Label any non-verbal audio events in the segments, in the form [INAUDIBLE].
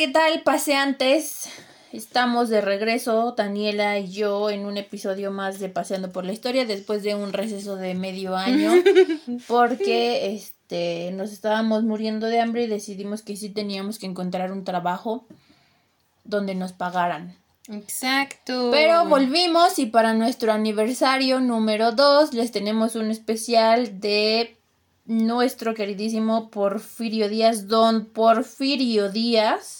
¿qué tal, paseantes? Estamos de regreso, Daniela y yo, en un episodio más de Paseando por la Historia, después de un receso de medio año, [LAUGHS] porque este, nos estábamos muriendo de hambre y decidimos que sí teníamos que encontrar un trabajo donde nos pagaran. Exacto. Pero volvimos y para nuestro aniversario número 2 les tenemos un especial de nuestro queridísimo Porfirio Díaz, don Porfirio Díaz.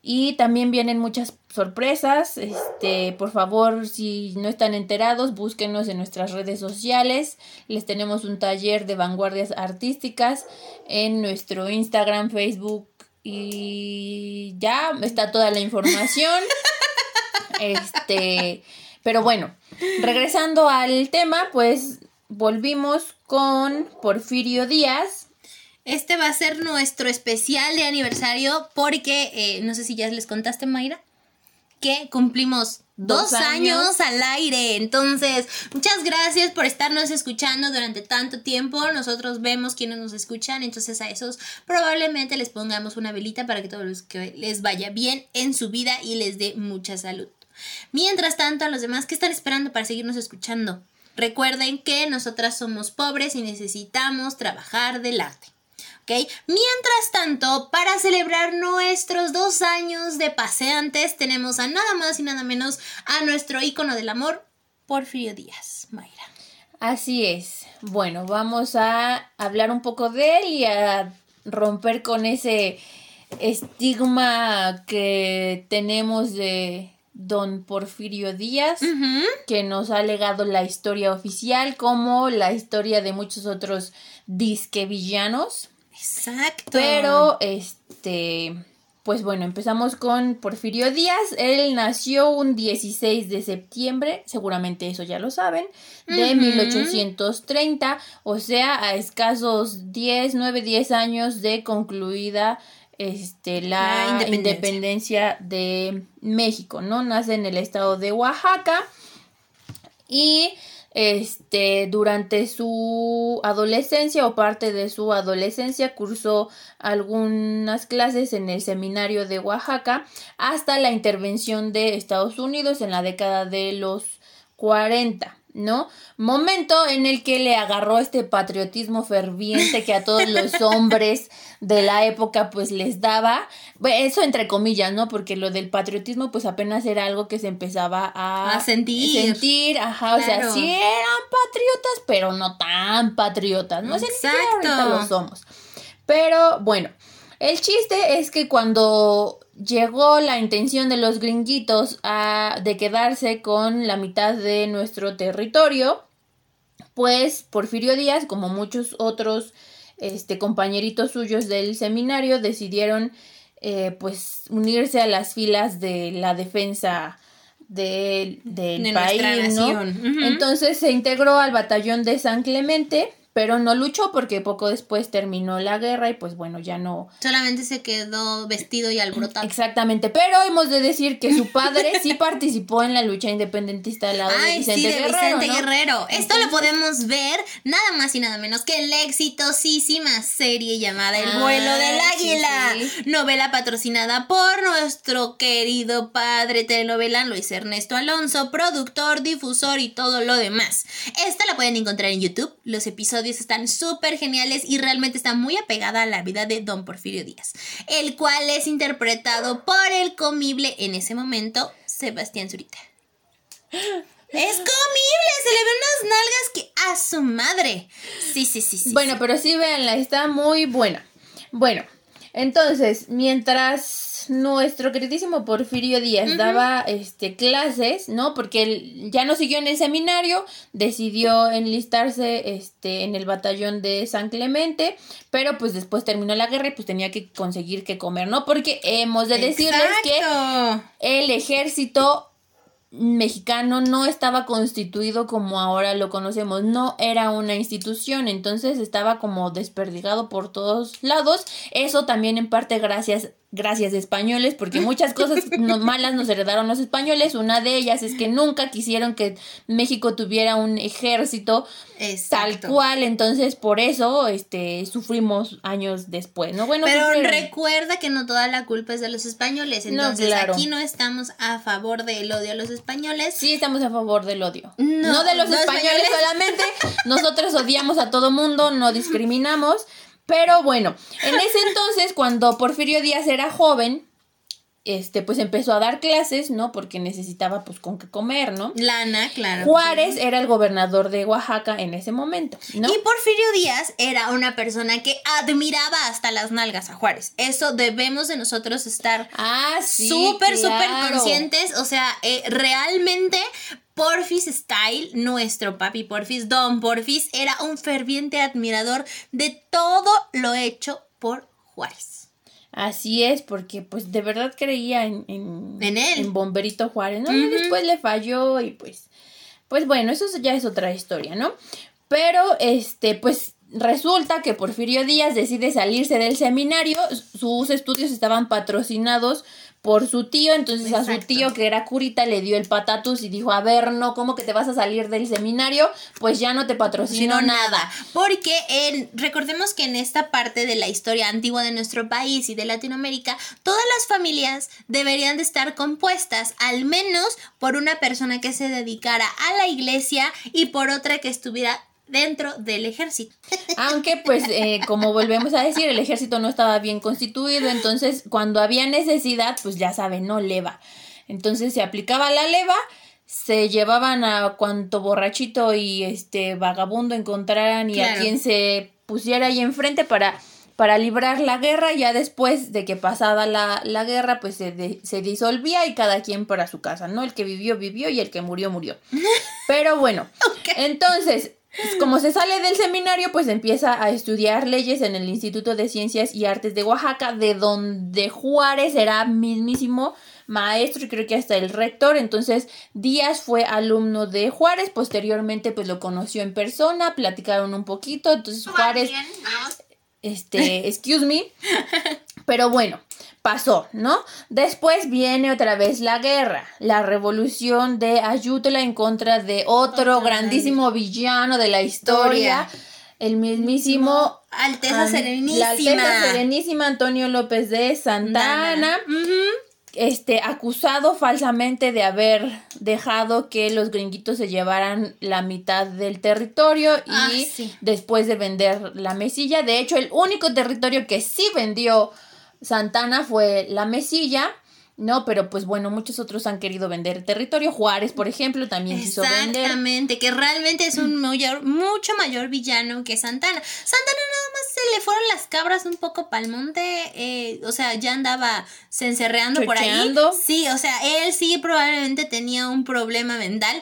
Y también vienen muchas sorpresas. Este, por favor, si no están enterados, búsquenos en nuestras redes sociales. Les tenemos un taller de vanguardias artísticas en nuestro Instagram, Facebook y ya está toda la información. [LAUGHS] Este, pero bueno, regresando al tema, pues volvimos con Porfirio Díaz. Este va a ser nuestro especial de aniversario porque, eh, no sé si ya les contaste, Mayra, que cumplimos dos, años. años. al aire. Entonces, muchas gracias por estarnos escuchando durante tanto tiempo. Nosotros vemos quienes nos escuchan, entonces a esos probablemente les pongamos una velita para que todos los que les vaya bien en su vida y les dé mucha salud. Mientras tanto, a los demás, ¿qué están esperando para seguirnos escuchando? Recuerden que nosotras somos pobres y necesitamos trabajar del arte. Mientras tanto, para celebrar nuestros dos años de paseantes, tenemos a nada más y nada menos a nuestro ícono del amor, Porfirio Díaz, Mayra. Así es. Bueno, vamos a hablar un poco de él y a romper con ese estigma que tenemos de don Porfirio Díaz, que nos ha legado la historia oficial como la historia de muchos otros disque villanos. Exacto. Pero, este, pues bueno, empezamos con Porfirio Díaz. Él nació un 16 de septiembre, seguramente eso ya lo saben, de 1830, o sea, a escasos 10, 9, 10 años de concluida este, la, independencia. de México, ¿no? Nace en el estado de Oaxaca y este, durante su adolescencia o parte de su adolescencia cursó algunas clases en el seminario de Oaxaca hasta la intervención de Estados Unidos en la década de los 40. ¿No? Momento en el que le agarró este patriotismo ferviente que a todos los [LAUGHS] hombres de la época pues les daba, eso entre comillas, ¿no? Porque lo del patriotismo pues apenas era algo que se empezaba a, sentir. sentir, ajá, o sea, sí eran patriotas, pero no tan patriotas, no sé si ahorita lo somos. Pero bueno, el chiste es que cuando llegó la intención de los gringuitos a, de quedarse con la mitad de nuestro territorio, pues Porfirio Díaz, como muchos otros este, compañeritos suyos del seminario, decidieron eh, pues unirse a las filas de la defensa del país, ¿no? Entonces se integró al batallón de San Clemente pero no luchó porque poco después terminó la guerra y pues bueno, ya no. Solamente se quedó vestido y alborotado. Exactamente, pero hemos de decir que su padre sí [LAUGHS] participó en la lucha independentista al lado de Vicente, sí, de Guerrero, Vicente Guerrero. Esto lo podemos ver nada más y nada menos que en la exitosísima serie llamada El vuelo del ah, águila, novela patrocinada por nuestro querido padre telenovela Luis Ernesto Alonso, productor, difusor y todo lo demás. Esta la pueden encontrar en YouTube, los episodios están súper geniales y realmente está muy apegada a la vida de Don Porfirio Díaz, el cual es interpretado por el comible en ese momento, Sebastián Zurita. Es comible, se le ven unas nalgas que a su madre. Sí, sí, sí, sí. Bueno, pero sí, véanla, está muy buena. Bueno, entonces, mientras nuestro queridísimo Porfirio Díaz daba este clases, ¿no? Porque él ya no siguió en el seminario, decidió enlistarse este en el batallón de San Clemente, pero pues después terminó la guerra y pues tenía que conseguir que comer, ¿no? Porque hemos de decirles que el ejército mexicano no estaba constituido como ahora lo conocemos, no era una institución, entonces estaba como desperdigado por todos lados, eso también en parte gracias gracias españoles, porque [LAUGHS] muchas cosas malas nos heredaron los españoles. Una de ellas es que nunca quisieron que México tuviera un ejército tal cual, entonces por eso este sufrimos años después, ¿no? Bueno, pero recuerda que no toda la culpa es de los españoles, entonces aquí no estamos a favor del odio a los españoles. Sí, estamos a favor del odio. No, de los españoles solamente. Nosotros odiamos a todo mundo, no discriminamos. Pero bueno, en ese entonces, cuando Porfirio Díaz era joven, este, pues empezó a dar clases, ¿no? Porque necesitaba, pues, con qué comer, ¿no? Lana, claro. Juárez era el gobernador de Oaxaca en ese momento, ¿no? Y Porfirio Díaz era una persona que admiraba hasta las nalgas a Juárez. Eso debemos de nosotros estar ah, súper, súper conscientes. O sea, eh, realmente Porfis Style, nuestro papi Porfis, Don Porfis, era un ferviente admirador de todo lo hecho por Juárez. Así es, porque pues de verdad creía en, en, ¿En él. En Bomberito Juárez, ¿no? Y después le falló y pues, pues bueno, eso ya es otra historia, ¿no? Pero, este, pues resulta que Porfirio Díaz decide salirse del seminario, sus estudios estaban patrocinados por su tío, entonces a su tío que era curita le dio el patatus y dijo, a ver, no, ¿cómo que te vas a salir del seminario? Pues ya no te patrocino nada. Porque en, recordemos que en esta parte de la historia antigua de nuestro país y de Latinoamérica, todas las familias deberían de estar compuestas al menos por una persona que se dedicara a la iglesia y por otra que estuviera dentro del ejército. [LAUGHS] Aunque pues eh, como volvemos a decir, el ejército no estaba bien constituido, entonces cuando había necesidad, pues ya saben, no leva. Entonces se aplicaba la leva, se llevaban a cuanto borrachito y este vagabundo encontraran y a quien se pusiera ahí enfrente para para librar la guerra, ya después de que pasaba la, la guerra, pues se, se, disolvía y cada quien para su casa, ¿no? El que vivió, vivió y el que murió, murió. [LAUGHS] Pero bueno, entonces, pues, como se sale del seminario, pues empieza a estudiar leyes en el Instituto de Ciencias y Artes de Oaxaca, de donde Juárez era mismísimo maestro y creo que hasta el rector. Entonces, Díaz fue alumno de Juárez, posteriormente pues lo conoció en persona, platicaron un poquito, entonces Juárez, este, excuse me, pero bueno, pasó, ¿no? Después viene otra vez la guerra, la revolución de Ayutla en contra de otro grandísimo villano de la historia, el mismísimo Alteza Serenísima. La Alteza Serenísima Antonio López de Santana. Este, acusado falsamente de haber dejado que los gringuitos se llevaran la mitad del territorio y ah, después de vender la mesilla. De hecho, el único territorio que sí vendió Santana fue la mesilla. No, pero pues bueno, muchos otros han querido vender territorio. Juárez, por ejemplo, también quiso vender. Exactamente, que realmente es un mayor, mucho mayor villano que Santana. Santana nada más se le fueron las cabras un poco pa'l monte. Eh, o sea, ya andaba se encerreando por ahí. Sí, o sea, él sí probablemente tenía un problema mental,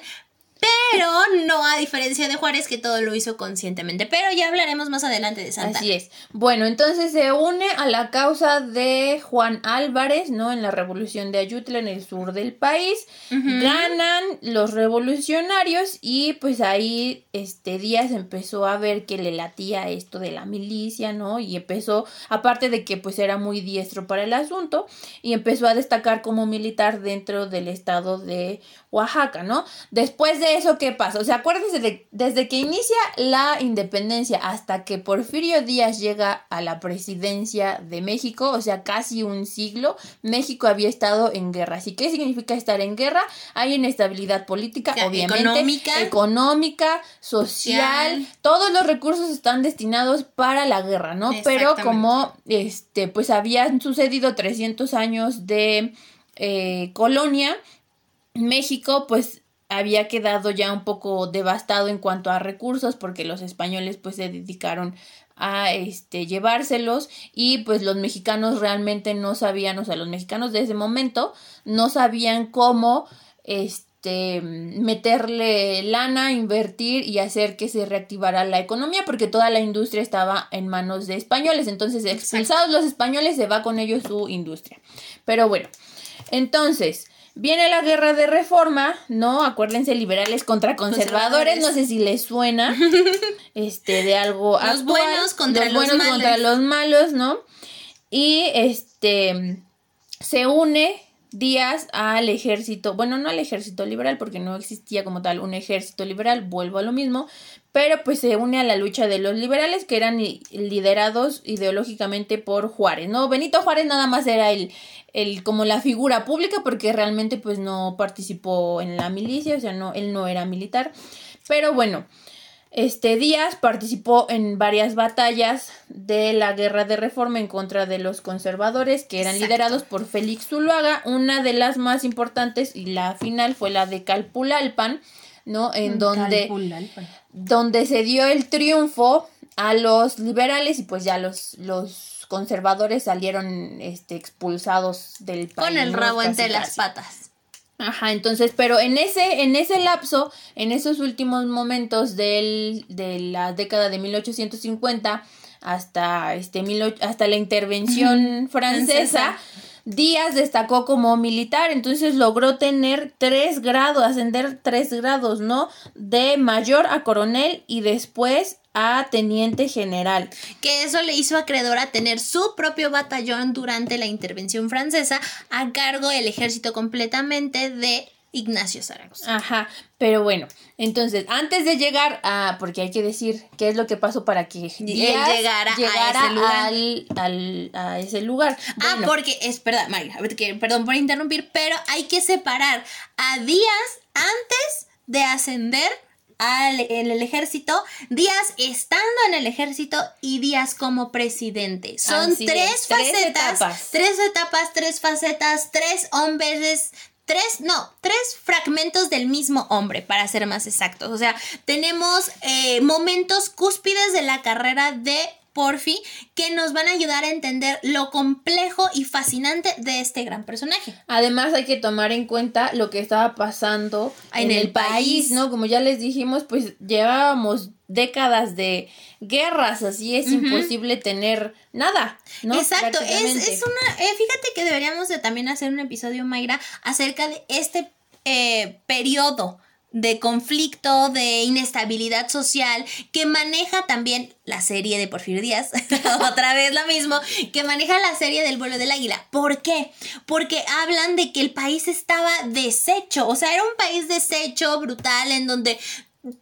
pero no a diferencia de Juárez que todo lo hizo conscientemente. Pero ya hablaremos más adelante de Santa. Así es. Bueno, entonces se une a la causa de Juan Álvarez, ¿no? En la revolución de Ayutla en el sur del país. Ganan los revolucionarios y pues ahí este Díaz empezó a ver que le latía esto de la milicia, ¿no? Y empezó, aparte de que pues era muy diestro para el asunto, y empezó a destacar como militar dentro del estado de Oaxaca, ¿no? Después de eso, ¿qué pasa? O sea, acuérdense de, desde que inicia la independencia hasta que Porfirio Díaz llega a la presidencia de México, o sea, casi un siglo, México había estado en guerra. ¿Y qué significa estar en guerra? Hay inestabilidad política, obviamente, económica, económica social, todos los recursos están destinados para la guerra, ¿no? Pero como, este, pues habían sucedido 300 años de eh, colonia, México pues había quedado ya un poco devastado en cuanto a recursos porque los españoles pues se dedicaron a este llevárselos y pues los mexicanos realmente no sabían, o sea, los mexicanos de ese momento no sabían cómo este meterle lana, invertir y hacer que se reactivara la economía porque toda la industria estaba en manos de españoles, entonces expulsados los españoles se va con ellos su industria. Pero bueno, entonces, Viene la guerra de reforma, ¿no? Acuérdense, liberales contra conservadores, no sé si les suena, [LAUGHS] este, de algo Los buenos contra los, buenos malos. contra los malos, ¿no? y este se une Díaz al ejército, bueno, no al ejército liberal porque no existía como tal un ejército liberal, vuelvo a lo mismo, pero pues se une a la lucha de los liberales que eran liderados ideológicamente por Juárez, ¿no? Benito Juárez nada más era el, el como la figura pública porque realmente pues no participó en la milicia, o sea, no, él no era militar, pero bueno, este Díaz participó en varias batallas de la guerra de reforma en contra de los conservadores que eran liderados por Félix Zuluaga. Una de las más importantes y la final fue la de Calpulalpan, ¿no? En mm, donde, donde se dio el triunfo a los liberales y pues ya los, los conservadores salieron este, expulsados del país. Con el rabo entre las patas. Ajá, entonces, pero en ese, en ese lapso, en esos últimos momentos del, de la década de 1850 hasta, este, mil, hasta la intervención [LAUGHS] francesa, Díaz destacó como militar, entonces logró tener tres grados, ascender tres grados, ¿no? De mayor a coronel y después a teniente general. Que eso le hizo acreedor a tener su propio batallón durante la intervención francesa a cargo del ejército completamente de Ignacio Zaragoza. Ajá, pero bueno, entonces, antes de llegar a, porque hay que decir qué es lo que pasó para que llegara, a ese lugar. Al, a ese lugar. Ah, porque, es verdad, María, perdón por interrumpir, pero hay que separar a días antes de ascender al, en el ejército, Díaz estando en el ejército y Díaz como presidente. Son tres facetas, tres etapas. tres facetas, tres hombres, tres, no, tres fragmentos del mismo hombre, para ser más exactos. O sea, tenemos eh, momentos cúspides de la carrera de Porfi que nos van a ayudar a entender lo complejo y fascinante de este gran personaje. Además hay que tomar en cuenta lo que estaba pasando en, el, país, ¿no? Como ya les dijimos, pues llevábamos décadas de guerras, así es imposible tener nada, ¿no? Exacto, es, es, una, eh, fíjate que deberíamos de también hacer un episodio, Mayra, acerca de este eh, periodo de conflicto, de inestabilidad social, que maneja también la serie de Porfirio Díaz, [LAUGHS] otra vez lo mismo, que maneja la serie del vuelo del águila. ¿Por qué? Porque hablan de que el país estaba deshecho, o sea, era un país deshecho, brutal, en donde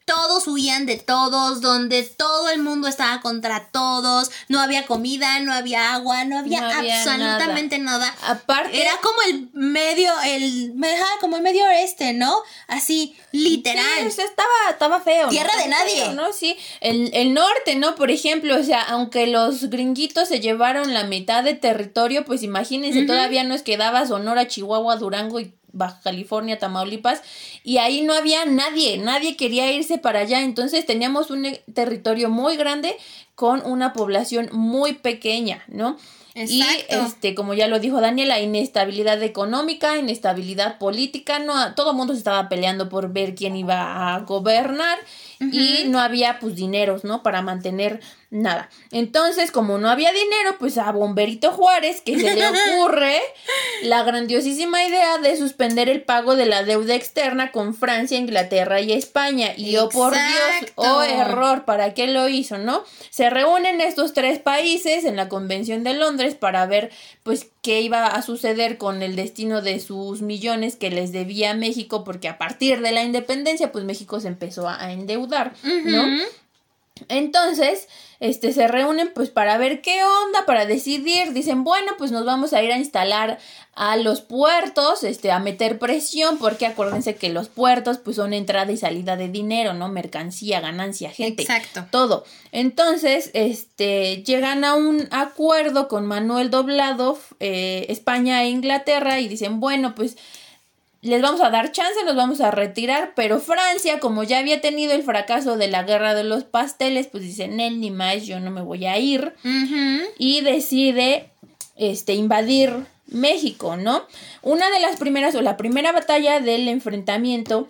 todos huían de todos, donde todo el mundo estaba contra todos, no había comida, no había agua, no había, absolutamente nada. Aparte era como el medio, el, como el medio oeste, ¿no? Así, literal. estaba, estaba feo. Tierra de nadie. ¿no? Sí, el, el norte, ¿no? Por ejemplo, o sea, aunque los gringuitos se llevaron la mitad de territorio, pues imagínense, todavía nos quedaba Sonora, Chihuahua, Durango y Baja California, Tamaulipas, y ahí no había nadie, nadie quería irse para allá, entonces teníamos un e, territorio muy grande con una población muy pequeña, ¿no? Y este, como ya lo dijo Daniela, inestabilidad económica, inestabilidad política, no todo el mundo se estaba peleando por ver quién iba a gobernar y no había pues dineros, ¿no? Para mantener nada. Entonces, como no había dinero, pues a Bomberito Juárez, que se le [LAUGHS] ocurre la grandiosísima idea de suspender el pago de la deuda externa con Francia, Inglaterra y España. Y oh por Dios, oh error, ¿para qué lo hizo, no? Se reúnen estos tres países en la Convención de Londres para ver pues qué iba a suceder con el destino de sus millones que les debía México, porque a partir de la independencia, pues México se empezó a endeudar, ¿no? Entonces, este, se reúnen pues para ver qué onda, para decidir, dicen, bueno, pues nos vamos a ir a instalar a los puertos, este, a meter presión, porque acuérdense que los puertos pues son entrada y salida de dinero, ¿no? Mercancía, ganancia, gente. Exacto. Todo. Entonces, este, llegan a un acuerdo con Manuel Doblado, eh, España e Inglaterra, y dicen, bueno, pues les vamos a dar chance, los vamos a retirar, pero Francia, como ya había tenido el fracaso de la guerra de los pasteles, pues dice, Nel, ni más, yo no me voy a ir, y decide, este, invadir México, ¿no? Una de las primeras, o la primera batalla del enfrentamiento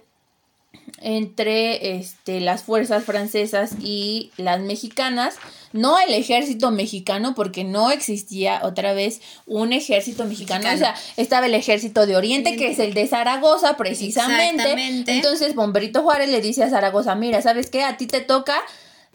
entre este, las fuerzas francesas y las mexicanas, no el ejército mexicano, porque no existía otra vez un ejército mexicano, o sea, estaba el ejército de Oriente, que es el de Zaragoza, precisamente. Entonces, Bomberito Juárez le dice a Zaragoza, mira, ¿sabes qué? A ti te toca,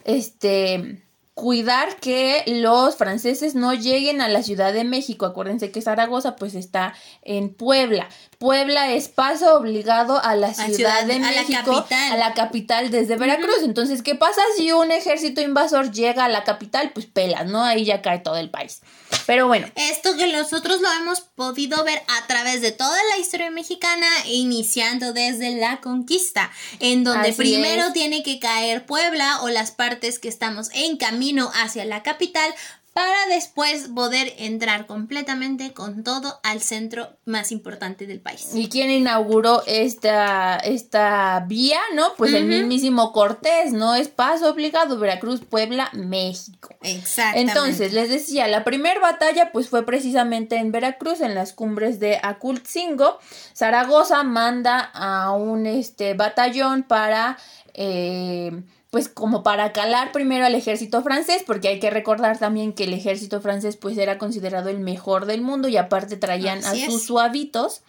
este cuidar que los franceses no lleguen a la Ciudad de México. Acuérdense que Zaragoza pues está en Puebla. Puebla es paso obligado a la Ciudad, de México, a la capital desde Veracruz. Entonces, ¿qué pasa si un ejército invasor llega a la capital? Pues pelas, ¿no? Ahí ya cae todo el país. Pero bueno. Esto que nosotros lo hemos podido ver a través de toda la historia mexicana, iniciando desde la conquista, en donde primero tiene que caer Puebla o las partes que estamos en camino hacia la capital para después poder entrar completamente con todo al centro más importante del país. ¿Y quién inauguró esta, esta vía, no? Pues el mismísimo Cortés, ¿no? Es paso obligado, Veracruz, Puebla, México. Exactamente. Entonces, les decía, la primera batalla pues fue precisamente en Veracruz, en las cumbres de Acultzingo. Zaragoza manda a un este, batallón para... Eh, pues como para calar primero al ejército francés, porque hay que recordar también que el ejército francés pues era considerado el mejor del mundo y aparte traían a sus suavitos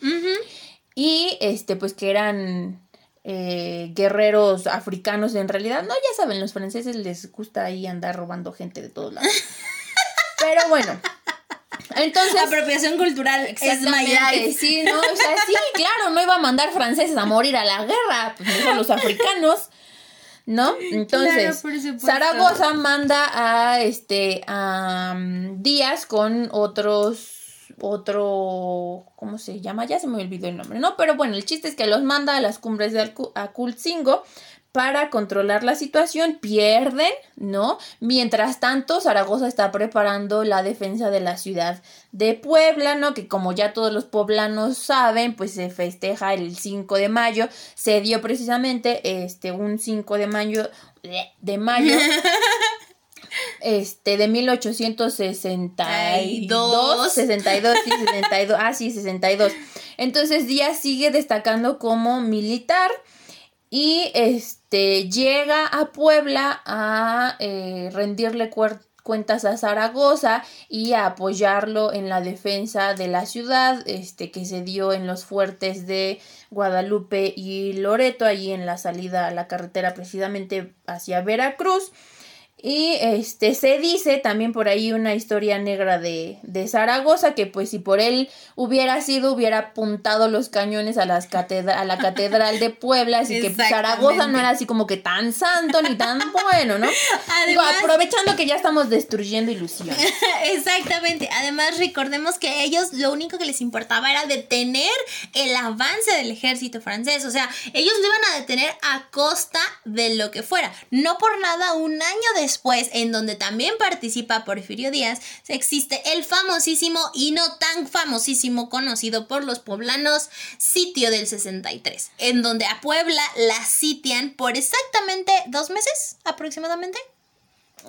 y este pues que eran eh, guerreros africanos en realidad, no, ya saben, los franceses les gusta ahí andar robando gente de todos lados. [LAUGHS] Pero bueno. Entonces, apropiación cultural es Sí, no, o sea, sí, claro, no iba a mandar franceses a morir a la guerra, pues mejor los africanos. ¿No? Entonces, Zaragoza manda a este a um, Díaz con otros otro ¿cómo se llama? Ya se me olvidó el nombre, ¿no? Pero bueno, el chiste es que los manda a las cumbres de Aculcingo para controlar la situación, pierden, ¿no? Mientras tanto, Zaragoza está preparando la defensa de la ciudad de Puebla, ¿no? Que como ya todos los poblanos saben, pues se festeja el 5 de mayo, se dio precisamente este un 5 de mayo de mayo [LAUGHS] este de 1862 62 sí 62 ah sí 62 entonces Díaz sigue destacando como militar y este llega a Puebla a eh, rendirle cuentas a Zaragoza y a apoyarlo en la defensa de la ciudad este que se dio en los fuertes de Guadalupe y Loreto allí en la salida a la carretera precisamente hacia Veracruz y este se dice también por ahí una historia negra de, de, Zaragoza, que pues si por él hubiera sido, hubiera apuntado los cañones a, las a la catedral de Puebla, así que Zaragoza no era así como que tan santo ni tan bueno, ¿no? aprovechando que ya estamos destruyendo ilusiones. [LAUGHS] Exactamente. Además, recordemos que ellos lo único que les importaba era detener el avance del ejército francés. O sea, ellos lo iban a detener a costa de lo que fuera. No por nada, un año después después, en donde también participa Porfirio Díaz, existe el famosísimo y no tan famosísimo conocido por los poblanos sitio del 63, en donde a Puebla la sitian por exactamente dos meses aproximadamente.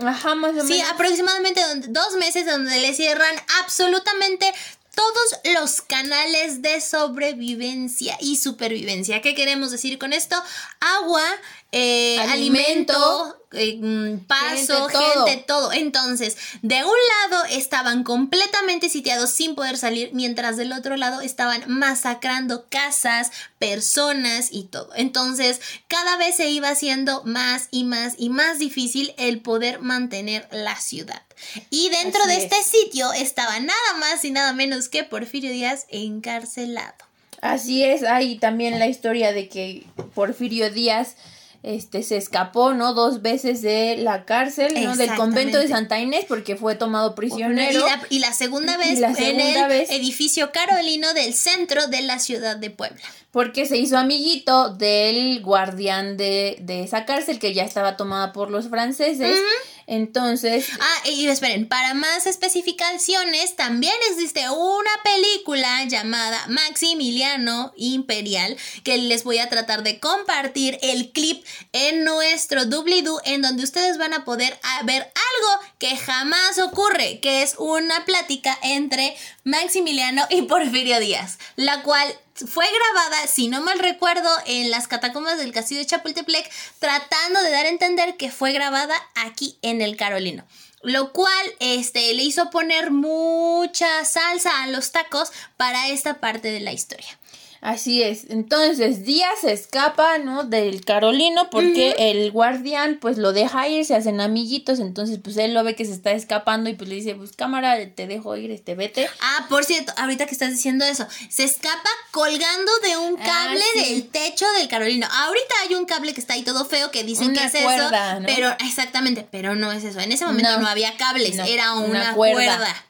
Ajá, más o menos. Sí, aproximadamente dos meses donde le cierran absolutamente todos los canales de sobrevivencia y supervivencia. ¿Qué queremos decir con esto? Agua, eh, alimento, eh, mm, paso, gente todo. Entonces, de un lado estaban completamente sitiados sin poder salir, mientras del otro lado estaban masacrando casas, personas y todo. Entonces, cada vez se iba haciendo más y más y más difícil el poder mantener la ciudad. Y dentro de este sitio estaba nada más y nada menos que Porfirio Díaz encarcelado. Así es, hay también la historia de que Porfirio Díaz este se escapó, ¿no? Dos veces de la cárcel, ¿no? Del convento de Santa Inés porque fue tomado prisionero. Y la, segunda vez en el edificio carolino del centro de la ciudad de Puebla. Porque se hizo amiguito del guardián de, de esa cárcel que ya estaba tomada por los franceses. Entonces. Ah, y esperen, para más especificaciones, también existe una película llamada Maximiliano Imperial, que les voy a tratar de compartir el clip en nuestro doobly-doo, en donde ustedes van a poder ah, ver algo que jamás ocurre, que es una plática entre Maximiliano y Porfirio Díaz, la cual fue grabada, si no mal recuerdo, en las catacumbas del castillo de Chapultepec, tratando de dar a entender que fue grabada aquí en el Carolino. Lo cual este, le hizo poner mucha salsa a los tacos para esta parte de la historia. Así es. Entonces Díaz se escapa, ¿no? Del Carolino porque el guardián pues lo deja ir, se hacen amiguitos, entonces pues él lo ve que se está escapando y pues le dice, pues cámara, te dejo ir, este, vete. Ah, por cierto, ahorita que estás diciendo eso, se escapa colgando de un Ah, cable sí. del techo del Carolino. Ahorita hay un cable que está ahí todo feo que dicen Una que es cuerda, eso, ¿no? pero exactamente, pero no es eso. En ese momento no, No. había cables, No, era una, una cuerda. cuerda.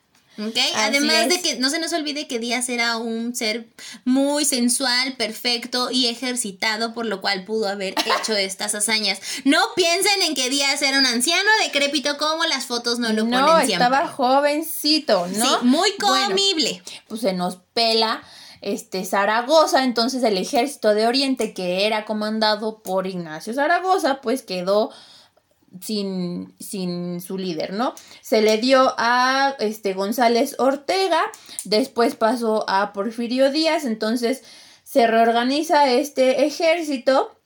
Además es. de que no se nos olvide que Díaz era un ser muy sensual, perfecto y ejercitado, por lo cual pudo haber [LAUGHS] hecho estas hazañas. No piensen en que Díaz era un anciano decrépito como las fotos no lo no, ponen siempre. estaba jovencito, ¿no? Sí, muy Bueno, comible. pues se nos pela este Zaragoza, entonces el ejército de Oriente que era comandado por Ignacio Zaragoza, pues quedó sin, sin su líder, ¿no? Se le dio a este González Ortega, después pasó a Porfirio Díaz, entonces se reorganiza este ejército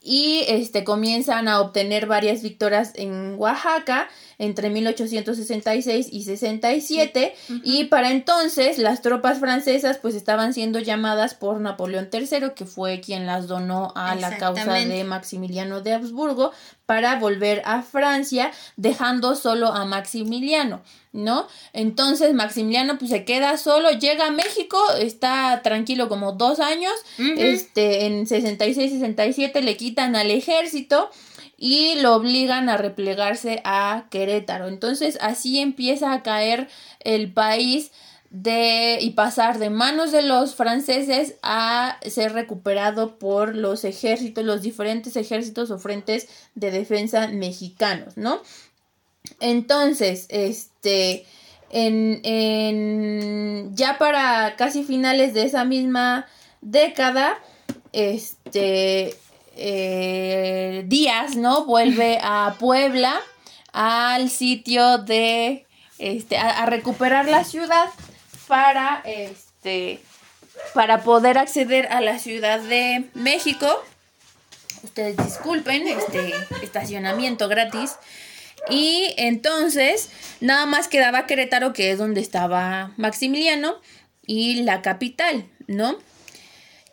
y este comienzan a obtener varias victorias en Oaxaca entre 1866 y 67 y para entonces las tropas francesas pues estaban siendo llamadas por Napoleón III que fue quien las donó a la causa de Maximiliano de Habsburgo para volver a Francia dejando solo a Maximiliano ¿no? Entonces Maximiliano pues se queda solo, llega a México, está tranquilo como dos años, Ujú. este, en 66-67 le quitan al ejército y lo obligan a replegarse a Querétaro. Entonces así empieza a caer el país de y pasar de manos de los franceses a ser recuperado por los ejércitos, los diferentes ejércitos o frentes de defensa mexicanos, ¿no? Entonces, este, en, en, ya para casi finales de esa misma década, este, eh, Díaz, ¿no? Vuelve [LAUGHS] a Puebla, al sitio de, este, a, a recuperar la ciudad para, este, para poder acceder a la Ciudad de México. Ustedes disculpen, este estacionamiento gratis. Y entonces, nada más quedaba Querétaro, que es donde estaba Maximiliano, y la capital, ¿no?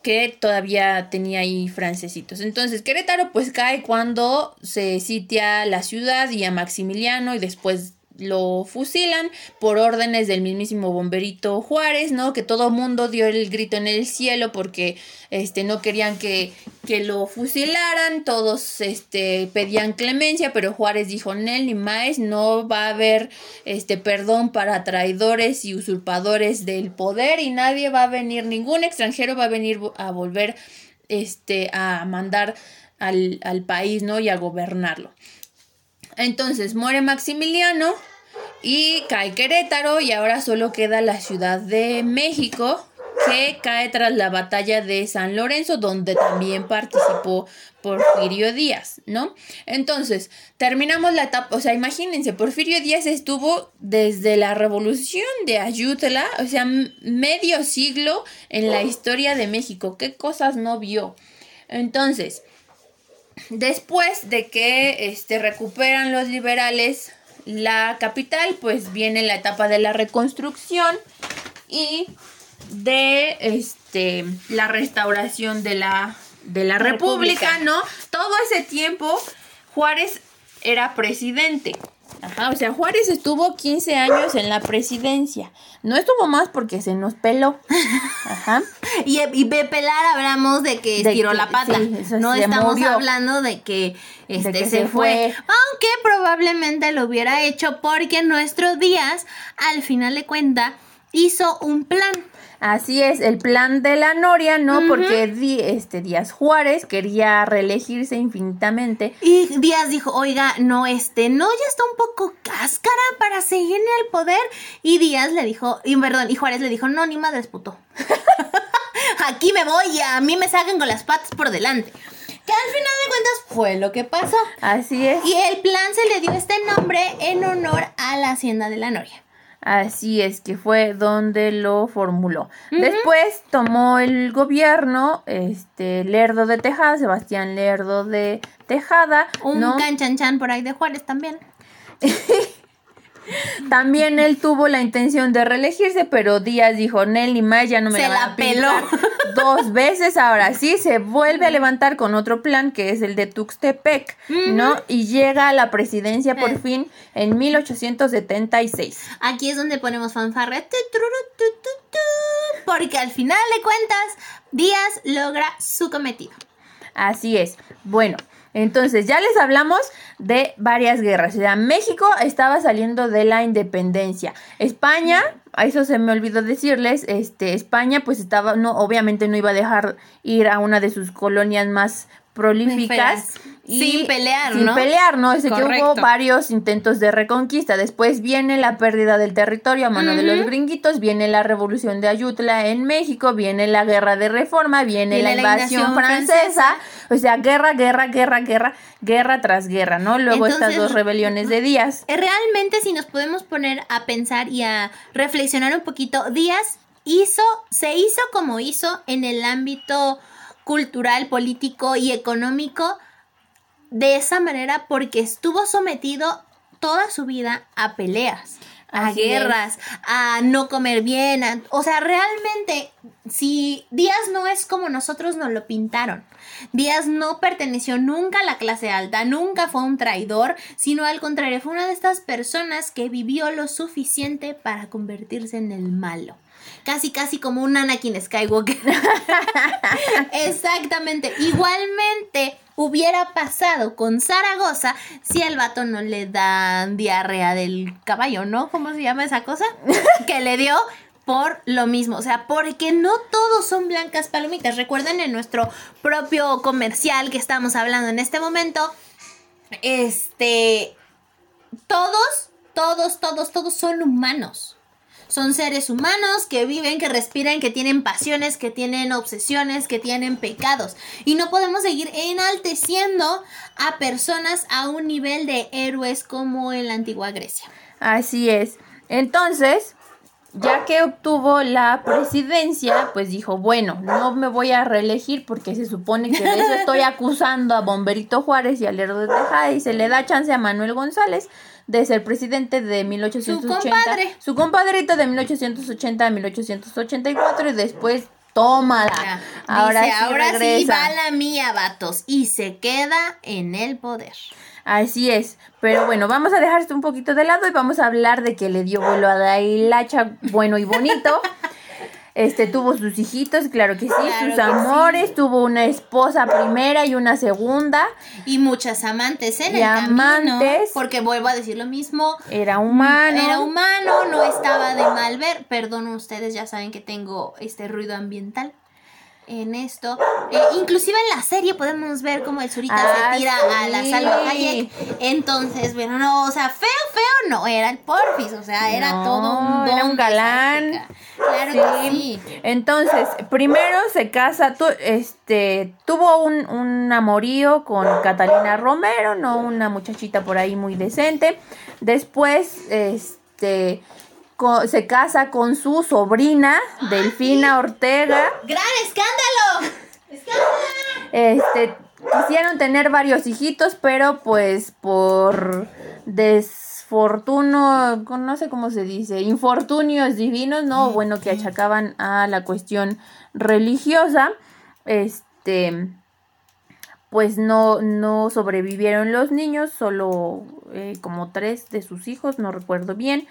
Que todavía tenía ahí francesitos. Entonces, Querétaro pues cae cuando se sitia la ciudad y a Maximiliano y después lo fusilan por órdenes del mismísimo bomberito Juárez, ¿no? Que todo mundo dio el grito en el cielo porque este no querían que, que lo fusilaran, todos este pedían clemencia, pero Juárez dijo, "Nel ni más, no va a haber este perdón para traidores y usurpadores del poder y nadie va a venir, ningún extranjero va a venir a volver este a mandar al, al país, ¿no? y a gobernarlo." Entonces muere Maximiliano y cae Querétaro y ahora solo queda la Ciudad de México que cae tras la batalla de San Lorenzo donde también participó Porfirio Díaz, ¿no? Entonces, terminamos la etapa, o sea, imagínense, Porfirio Díaz estuvo desde la revolución de Ayutla, o sea, medio siglo en la historia de México, ¿qué cosas no vio? Entonces, Después de que este, recuperan los liberales la capital, pues viene la etapa de la reconstrucción y de este, la restauración de la, de la república, República. ¿no? Todo ese tiempo Juárez era presidente. Ajá, o sea, Juárez estuvo 15 años en la presidencia. No estuvo más porque se nos peló. Ajá. Y, y de pelar hablamos de que De estiró que- la pata. sí, no estamos murió. hablando de que, este, que se, se fue. fue. Aunque probablemente lo hubiera hecho porque nuestro Díaz, al final de cuenta, hizo un plan. Así es, el plan de la Noria, ¿no? Porque Di- este Díaz Juárez quería reelegirse infinitamente. Y Díaz dijo, oiga, no, este, no, ya está un poco cáscara para seguir en el poder. Y Díaz le dijo, y perdón, y Juárez le dijo, no, ni madres puto. [LAUGHS] Aquí me voy y a mí me sacan con las patas por delante. Que al final de cuentas fue lo que pasó. Así es, Y el plan se le dio este nombre en honor a la hacienda de la Noria. Así es que fue donde lo formuló. Después tomó el gobierno, este Lerdo de Tejada, Sebastián Lerdo de Tejada, Un ¿no? canchanchan por ahí de Juárez también. [LAUGHS] También él tuvo la intención de reelegirse, pero Díaz dijo, Nelly más ya no me Se la, van a peló. [LAUGHS] dos veces. Ahora sí, se vuelve a levantar con otro plan, que es el de Tuxtepec, ¿no? Y llega a la presidencia por Eh. fin en 1876. Aquí es donde ponemos fanfarra. porque al final de cuentas, Díaz logra su cometido. Así es. Bueno, entonces ya les hablamos de varias guerras. O sea, México estaba saliendo de la independencia. España, a eso se me olvidó decirles, este, España pues estaba, no, obviamente no iba a dejar ir a una de sus colonias más prolíficas. Sin pelear, sin ¿no? pelear, ¿no? Es que hubo varios intentos de reconquista. Después viene la pérdida del territorio a mano de los gringuitos, viene la revolución de Ayutla en México, viene la guerra de reforma, viene, Viene la la invasión francesa. O sea, guerra, guerra, guerra, guerra, guerra tras guerra, ¿no? Luego estas dos rebeliones de Díaz. Eh, Realmente, si nos podemos poner a pensar y a reflexionar un poquito, Díaz hizo, se hizo como hizo en el ámbito cultural, político y económico de esa manera porque estuvo sometido toda su vida a peleas, a es. guerras, a no comer bien, a- o sea, realmente si Díaz no es como nosotros nos lo pintaron. Díaz no perteneció nunca a la clase alta, nunca fue un traidor, sino al contrario, fue una de estas personas que vivió lo suficiente para convertirse en el malo. Casi, casi como un Anakin Skywalker. [LAUGHS] Exactamente. Igualmente hubiera pasado con Zaragoza si el vato no le da diarrea del caballo, ¿no? ¿Cómo se llama esa cosa? [LAUGHS] que le dio por lo mismo, o sea, porque no todos son blancas palomitas. Recuerden en nuestro propio comercial que estamos hablando en este momento, este, todos, todos, todos, todos son humanos. Son seres humanos que viven, que respiran, que tienen pasiones, que tienen obsesiones, que tienen pecados. Y no podemos seguir enalteciendo a personas a un nivel de héroes como en la antigua Grecia. Así es. Entonces, ya que obtuvo la presidencia, pues dijo, bueno, no me voy a reelegir porque se supone que de eso estoy [LAUGHS] acusando a Bomberito Juárez y a Lerdo de Tejada y se le da chance a Manuel González de ser presidente de 1880. Su compadre. Su compadrito de 1880 a 1884 y después tómala. Ahora Dice, sí ahora sí va la mía, vatos. Y se queda en el poder. Así es. Pero bueno, vamos a dejar esto un poquito de lado y vamos a hablar de que le dio vuelo a la hilacha bueno y bonito. [LAUGHS] Este tuvo sus hijitos, claro que sí, Claro sus amores, tuvo una esposa primera y una segunda. Y muchas amantes en Y el camino. amantes. Porque vuelvo a decir lo mismo. Era humano. Era humano, no estaba de mal ver. Perdón, ustedes ya saben que tengo este ruido ambiental en esto. Eh, inclusive en la serie podemos ver cómo el Zurita Ah, se tira a la. Salva Hayek. Entonces, bueno, no, o sea, feo, feo no, era el Porfis, o sea, era No, todo un era un galán. Claro que sí. Entonces, primero se casa, tu- este, tuvo un, un amorío con Catalina Romero, no una muchachita por ahí muy decente. Después, este, se casa con su sobrina, Delfina Ortega. ¡Gran escándalo! ¡Escándalo! Este, quisieron tener varios hijitos, pero pues por desfortuno, no sé cómo se dice, infortunios divinos, no, bueno, que achacaban a la cuestión religiosa, este, pues no, no sobrevivieron los niños, solo eh, como tres de sus hijos, no recuerdo bien.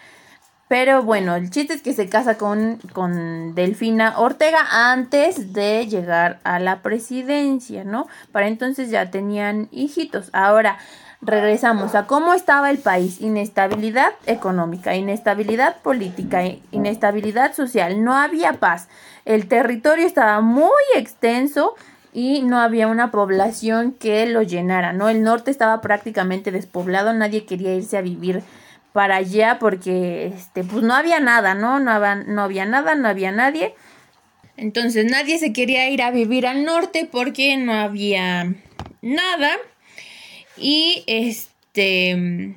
Pero bueno, el chiste es que se casa con, con Delfina Ortega antes de llegar a la presidencia, ¿no? Para entonces ya tenían hijitos. Ahora regresamos a cómo estaba el país. Inestabilidad económica, inestabilidad política, inestabilidad social. No había paz. El territorio estaba muy extenso y no había una población que lo llenara, ¿no? El norte estaba prácticamente despoblado, nadie quería irse a vivir para allá porque este pues no había nada, ¿no? No había, no había nada, no había nadie. Entonces nadie se quería ir a vivir al norte porque no había nada. Y este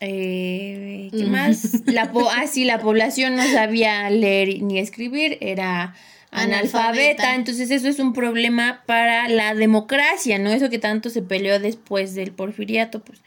eh, ¿qué más? La po- [LAUGHS] ah, sí, la población no sabía leer ni escribir, era analfabeta. Analfabeta. Entonces eso es un problema para la democracia, ¿no? Eso que tanto se peleó después del porfiriato, pues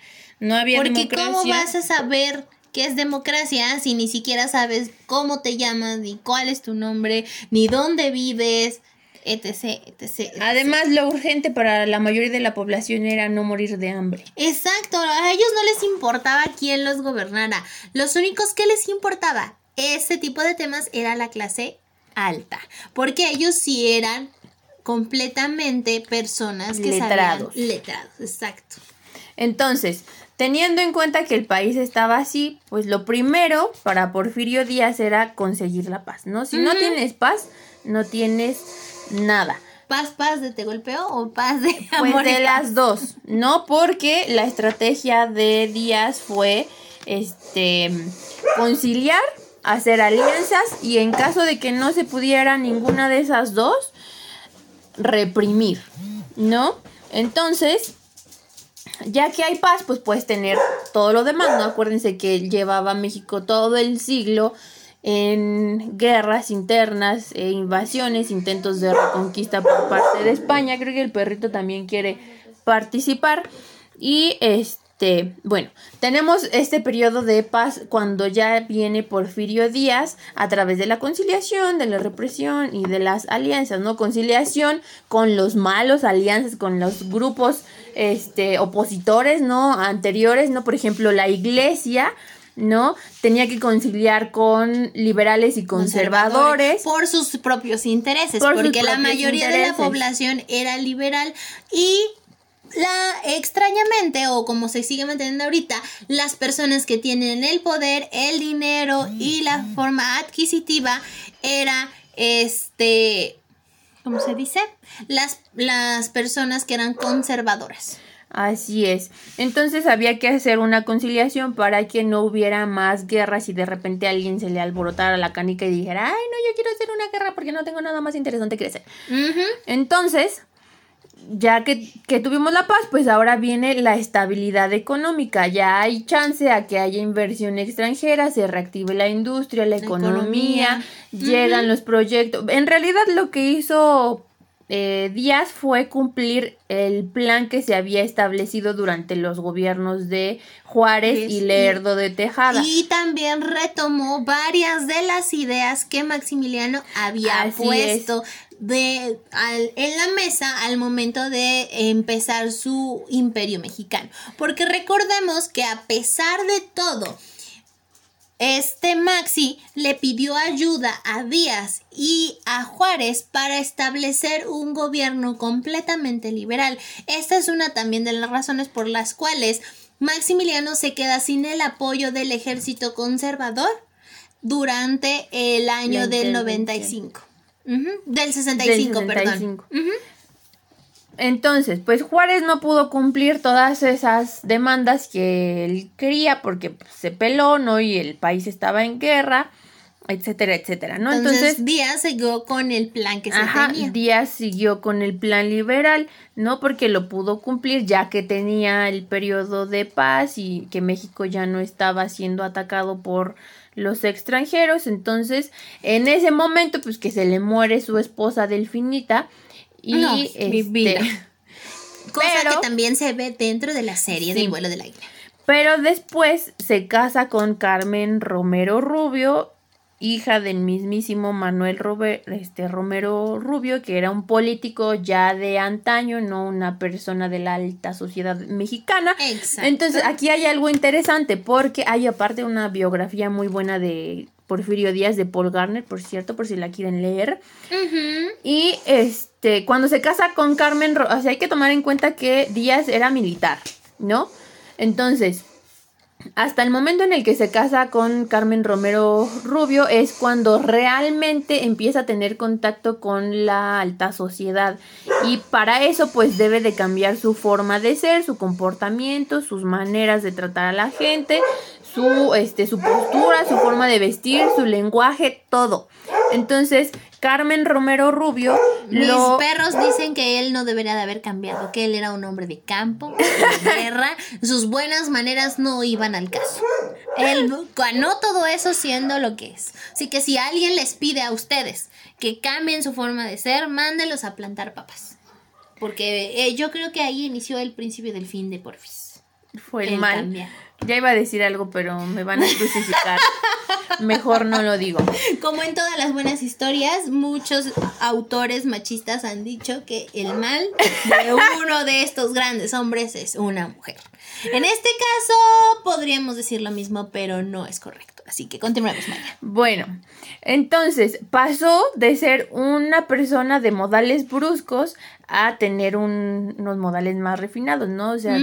No había Porque ¿cómo vas a saber qué es democracia si ni siquiera sabes cómo te llamas, ni cuál es tu nombre, ni dónde vives? etc, etc, Además, lo urgente para la mayoría de la población era no morir de hambre. Exacto, a ellos no les importaba quién los gobernara. Los únicos que les importaba ese tipo de temas era la clase alta, porque ellos sí eran completamente personas que letrados. Sabían, letrados, exacto. Entonces, teniendo en cuenta que el país estaba así, pues lo primero para Porfirio Díaz era conseguir la paz, ¿no? Si no tienes paz, no tienes nada. ¿Paz, paz de te golpeo o paz de amor? Pues de las dos, ¿no? Porque la estrategia de Díaz fue este conciliar, hacer alianzas y en caso de que no se pudiera ninguna de esas dos, reprimir, ¿no? Entonces, ya que hay paz, pues puedes tener todo lo demás, ¿no? Acuérdense que llevaba México todo el siglo en guerras internas, e invasiones, intentos de reconquista por parte de España. Creo que el perrito también quiere participar. Y este, bueno, tenemos este periodo de paz cuando ya viene Porfirio Díaz a través de la conciliación, de la represión y de las alianzas, ¿no? Conciliación con los malos, alianzas con los grupos este opositores, ¿no? Anteriores, ¿no? Por ejemplo, la iglesia ¿no? Tenía que conciliar con liberales y conservadores. por sus propios intereses, porque la mayoría de la población era liberal y la extrañamente o como se sigue manteniendo ahorita, las personas que tienen el poder, el dinero y la forma adquisitiva era este ¿cómo se dice? Las las personas que eran conservadoras. Así es. Entonces había que hacer una conciliación para que no hubiera más guerras y de repente alguien se le alborotara la canica y dijera, ay, no, yo quiero hacer una guerra porque no tengo nada más interesante que hacer. Entonces, ya que, que, tuvimos la paz, pues ahora viene la estabilidad económica. Ya hay chance a que haya inversión extranjera, se reactive la industria, la, economía, llegan los proyectos. En realidad lo que hizo eh, Díaz fue cumplir el plan que se había establecido durante los gobiernos de Juárez y Lerdo de Tejada. Y también retomó varias de las ideas que Maximiliano había puesto de, en la mesa al momento de empezar su imperio mexicano. Porque recordemos que a pesar de todo, este Maxi le pidió ayuda a Díaz y a Juárez para establecer un gobierno completamente liberal. Esta es una también de las razones por las cuales Maximiliano se queda sin el apoyo del ejército conservador durante el año del 95. Del 65, perdón. Entonces, pues Juárez no pudo cumplir todas esas demandas que él quería porque pues, se peló, ¿no? Y el país estaba en guerra, etcétera, etcétera, ¿no? Entonces, Díaz siguió con el plan que se ajá, tenía. Díaz siguió con el plan liberal, ¿no? Porque lo pudo cumplir ya que tenía el periodo de paz y que México ya no estaba siendo atacado por los extranjeros. Entonces, en ese momento, pues que se le muere su esposa Delfinita y este, [LAUGHS] Cosa que también se ve dentro de la serie del vuelo del aire. Pero después se casa con Carmen Romero Rubio, hija del mismísimo Manuel este, Romero Rubio, que era un político ya de antaño, no una persona de la alta sociedad mexicana. Exacto. Entonces aquí hay algo interesante porque hay aparte una biografía muy buena de Porfirio Díaz de Paul Garner, por cierto, por si la quieren leer. Y este, cuando se casa con Carmen, o sea, hay que tomar en cuenta que Díaz era militar, ¿no? Entonces, hasta el momento en el que se casa con Carmen Romero Rubio es cuando realmente empieza a tener contacto con la alta sociedad y para eso pues debe de cambiar su forma de ser, su comportamiento, sus maneras de tratar a la gente, su, este, su postura, su forma de vestir, su lenguaje, todo. Entonces, Carmen Romero Rubio. Mis perros dicen que él no debería de haber cambiado, que él era un hombre de campo, de guerra, sus buenas maneras no iban al caso. Él ganó todo eso siendo lo que es. Así que si alguien les pide a ustedes que cambien su forma de ser, mándenlos a plantar papas. Porque eh, yo creo que ahí inició el principio del fin de Porfis. fue el, mal. Ya iba a decir algo, pero me van a crucificar. Mejor no lo digo. Como en todas las buenas historias, muchos autores machistas han dicho que el mal de uno de estos grandes hombres es una mujer. En este caso, podríamos decir lo mismo, pero no es correcto. Así que continuemos, Maya. Bueno, entonces pasó de ser una persona de modales bruscos a tener unos modales más refinados, ¿no? O sea,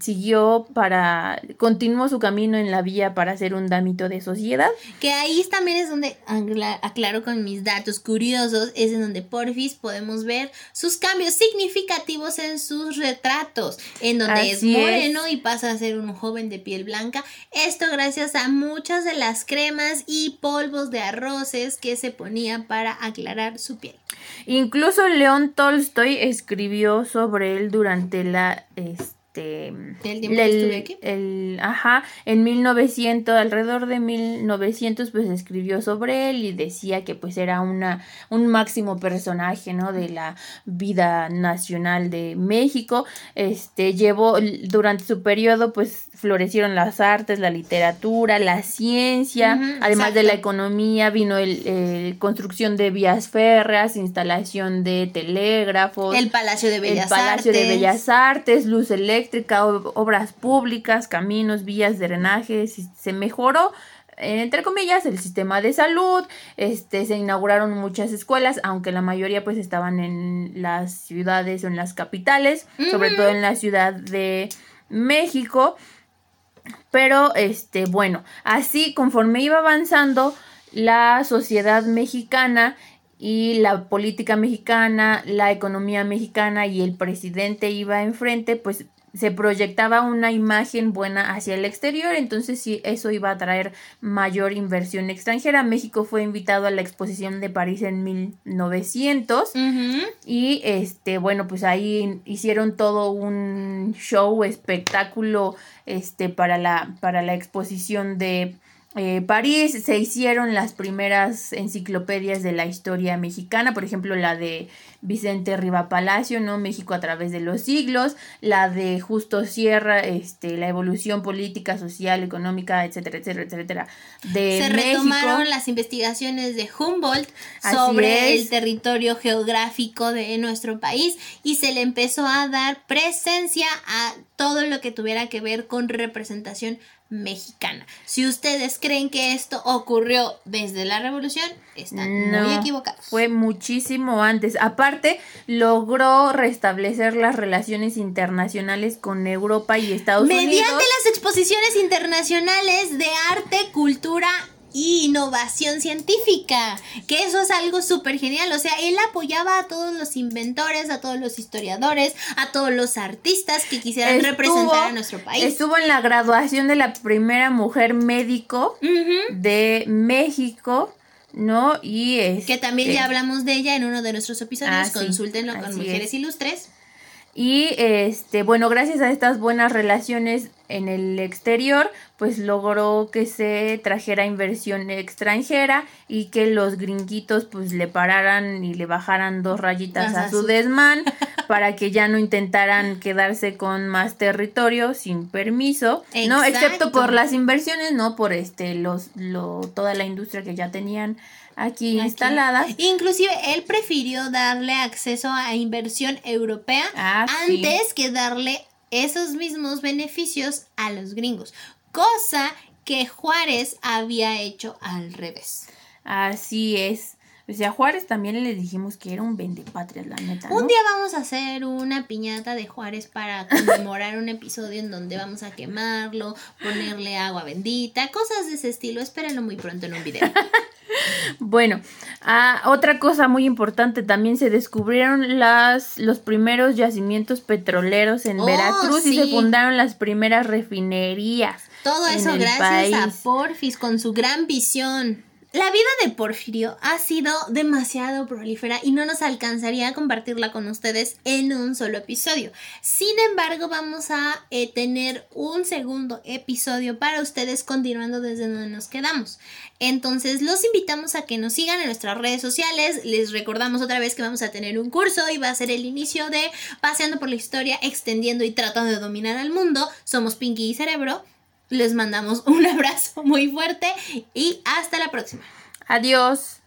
siguió para, continuó su camino en la vía para ser un damito de sociedad. Que ahí también es donde, aclaro con mis datos curiosos, es en donde porfis podemos ver sus cambios significativos en sus retratos, en donde es moreno y pasa a ser un joven de piel blanca. Esto gracias a muchas de las cremas y polvos de arroces que se ponían para aclarar su piel. Incluso León Tolstoy escribió sobre él durante la... Este, el tiempo El, ajá, en 1900, alrededor de 1900, pues escribió sobre él y decía que pues era una, un máximo personaje, ¿no? De la vida nacional de México. Este, llevó, durante su periodo, pues florecieron las artes, la literatura, la ciencia, además de la economía, vino el, construcción de vías férreas, instalación de telégrafos, el Palacio de Bellas el Palacio de Bellas Artes, luz eléctrica, obras públicas, caminos, vías de drenaje, se mejoró entre comillas, el sistema de salud, este, se inauguraron muchas escuelas, aunque la mayoría pues estaban en las ciudades o en las capitales, sobre todo en la ciudad de México. Pero, este, bueno, así conforme iba avanzando la sociedad mexicana y la política mexicana, la economía mexicana y el presidente iba enfrente, pues se proyectaba una imagen buena hacia el exterior, entonces sí, eso iba a traer mayor inversión extranjera. México fue invitado a la exposición de París en 1900 y este, bueno, pues ahí hicieron todo un show, espectáculo, este, para la, para la exposición de eh, París se hicieron las primeras enciclopedias de la historia mexicana, por ejemplo la de Vicente Riva Palacio, ¿no? México a través de los siglos, la de Justo Sierra, este, la evolución política, social, económica, etcétera, etcétera, etcétera. De se retomaron las investigaciones de Humboldt sobre el territorio geográfico de nuestro país y se le empezó a dar presencia a todo lo que tuviera que ver con representación mexicana. Si ustedes creen que esto ocurrió desde la revolución, están muy equivocados. Fue muchísimo antes. Aparte, logró restablecer las relaciones internacionales con Europa y Estados Unidos. Mediante las exposiciones internacionales de arte, cultura y innovación científica, que eso es algo súper genial, o sea, él apoyaba a todos los inventores, a todos los historiadores, a todos los artistas que quisieran representar a nuestro país. Estuvo en la graduación de la primera mujer médico de México. ¿No? Y es. Que también ya este hablamos de ella en uno de nuestros episodios. Ah, Consúltenlo con Mujeres Ilustres. Y este, bueno, gracias a estas buenas relaciones en el exterior, pues logró que se trajera inversión extranjera y que los gringuitos pues le pararan y le bajaran dos rayitas a su desmán [LAUGHS] para que ya no intentaran quedarse con más territorio sin permiso, ¿no? Excepto por las inversiones, no por este los lo toda la industria que ya tenían aquí, instalada. Inclusive él prefirió darle acceso a inversión europea ah, antes que darle esos mismos beneficios a los gringos, cosa que Juárez había hecho al revés. Así es. O sea, a Juárez también le dijimos que era un vendepatrias, la neta. Un día vamos a hacer una piñata de Juárez para conmemorar un episodio en donde vamos a quemarlo, ponerle agua bendita, cosas de ese estilo. Espérenlo muy pronto en un video. [LAUGHS] bueno, ah, otra cosa muy importante, también se descubrieron las, los primeros yacimientos petroleros en oh, Veracruz y se fundaron las primeras refinerías. Todo eso gracias a Porfis con su gran visión. La vida de Porfirio ha sido demasiado prolífera y no nos alcanzaría a compartirla con ustedes en un solo episodio. Sin embargo, vamos a eh, tener un segundo episodio para ustedes continuando desde donde nos quedamos. Entonces, los invitamos a que nos sigan en nuestras redes sociales. Les recordamos otra vez que vamos a tener un curso y va a ser el inicio de Paseando por la Historia, extendiendo y tratando de dominar al mundo. Somos Pinky y Cerebro. Les mandamos un [LAUGHS] abrazo muy fuerte y hasta la próxima. Adiós.